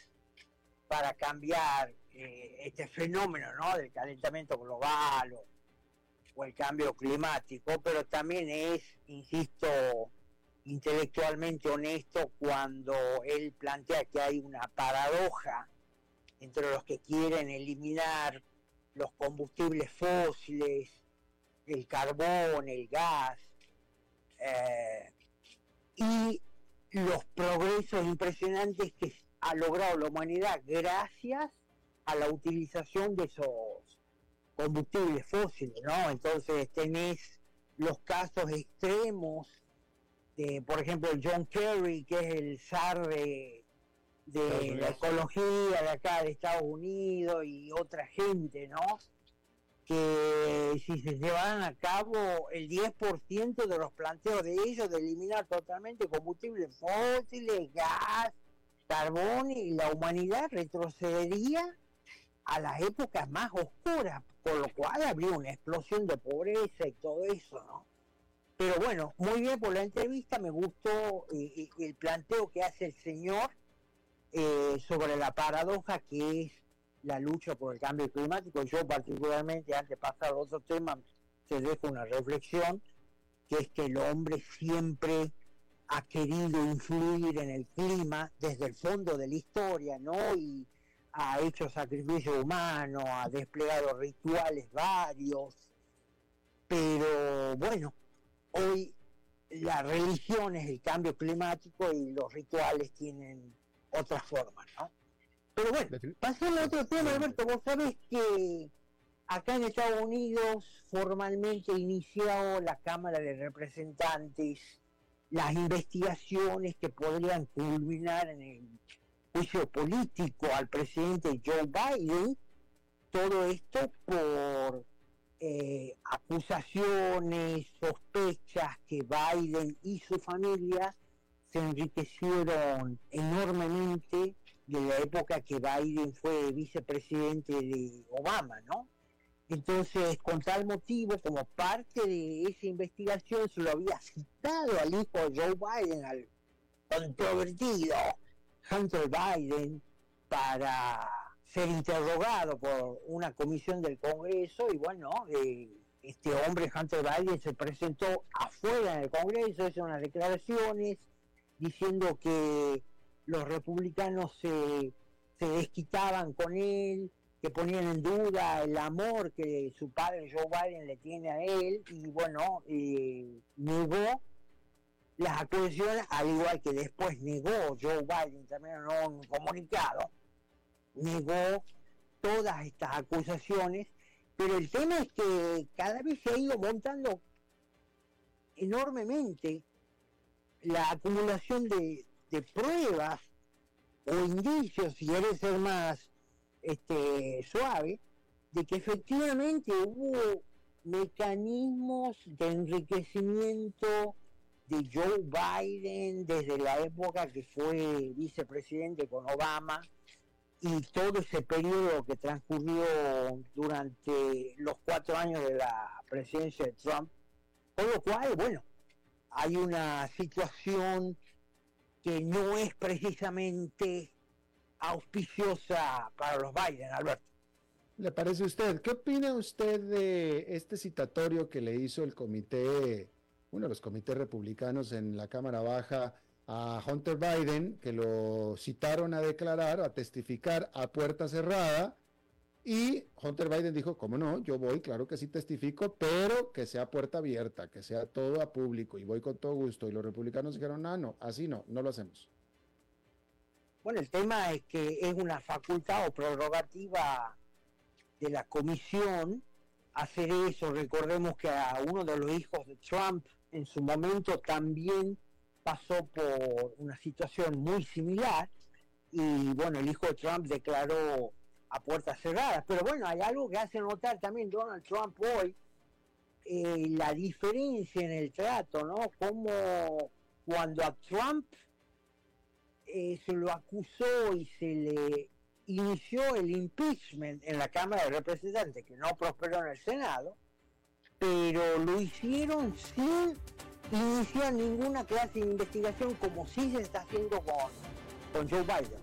para cambiar eh, este fenómeno ¿no? del calentamiento global el cambio climático, pero también es, insisto, intelectualmente honesto cuando él plantea que hay una paradoja entre los que quieren eliminar los combustibles fósiles, el carbón, el gas, eh, y los progresos impresionantes que ha logrado la humanidad gracias a la utilización de esos combustibles fósiles, ¿no? Entonces tenés los casos extremos de, por ejemplo, John Kerry, que es el zar de, la ecología de acá de Estados Unidos y otra gente, ¿no? Que si se llevaran a cabo el 10% de los planteos de ellos de eliminar totalmente combustibles fósiles, gas, carbón y la humanidad retrocedería a las épocas más oscuras, por lo cual habría una explosión de pobreza y todo eso, ¿no? Pero bueno, muy bien por la entrevista, me gustó eh, el planteo que hace el señor eh, sobre la paradoja que es la lucha por el cambio climático. Yo particularmente, antes de pasar a otro tema, te dejo una reflexión, que es que el hombre siempre ha querido influir en el clima desde el fondo de la historia, ¿no? Ha hecho sacrificio humano, ha desplegado rituales varios, pero bueno, hoy la religión es el cambio climático y los rituales tienen otras formas, ¿no? Pero bueno, pasando a otro tema, Alberto, vos sabés que acá en Estados Unidos formalmente inició la Cámara de Representantes las investigaciones que podrían culminar en el político al presidente Joe Biden, todo esto por eh, acusaciones, sospechas que Biden y su familia se enriquecieron enormemente de la época que Biden fue vicepresidente de Obama, ¿no? Entonces, con tal motivo, como parte de esa investigación, se lo había citado al hijo Joe Biden, al controvertido Hunter Biden, para ser interrogado por una comisión del Congreso y bueno, eh, este hombre Hunter Biden se presentó afuera del Congreso, hizo unas declaraciones diciendo que los republicanos se, se desquitaban con él, que ponían en duda el amor que su padre Joe Biden le tiene a él y bueno, eh, negó las acusaciones, al igual que después negó Joe Biden también en un comunicado, negó todas estas acusaciones, pero el tema es que cada vez se ha ido montando enormemente la acumulación de, pruebas o indicios, si quiere ser más este, suave, de que efectivamente hubo mecanismos de enriquecimiento de Joe Biden desde la época que fue vicepresidente con Obama y todo ese periodo que transcurrió durante los cuatro años de la presidencia de Trump, con lo cual, bueno, hay una situación que no es precisamente auspiciosa para los Biden, Alberto.
¿Le parece a usted? ¿Qué opina usted de este citatorio que le hizo el comité, uno de los comités republicanos en la Cámara Baja a Hunter Biden, que lo citaron a declarar, a testificar a puerta cerrada? Y Hunter Biden dijo, ¿cómo no? Yo voy, claro que sí testifico, pero que sea puerta abierta, que sea todo a público y voy con todo gusto. Y los republicanos dijeron, ah, no, así no, no lo hacemos.
Bueno, el tema es que es una facultad o prerrogativa de la comisión hacer eso. Recordemos que a uno de los hijos de Trump en su momento también pasó por una situación muy similar y bueno, el hijo de Trump declaró a puertas cerradas. Pero bueno, hay algo que hace notar también Donald Trump hoy, eh, la diferencia en el trato, ¿no? Como cuando a Trump eh, se lo acusó y se le inició el impeachment en la Cámara de Representantes, que no prosperó en el Senado, pero lo hicieron sin iniciar ninguna clase de investigación como sí se está haciendo con, con Joe Biden.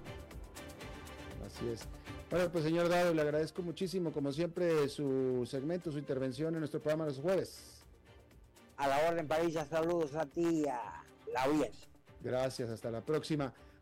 Así es. Bueno, pues señor Dado, le agradezco muchísimo, como siempre, su segmento, su intervención en nuestro programa los jueves.
A la orden, Parilla, saludos a ti y a la audiencia.
Gracias, hasta la próxima.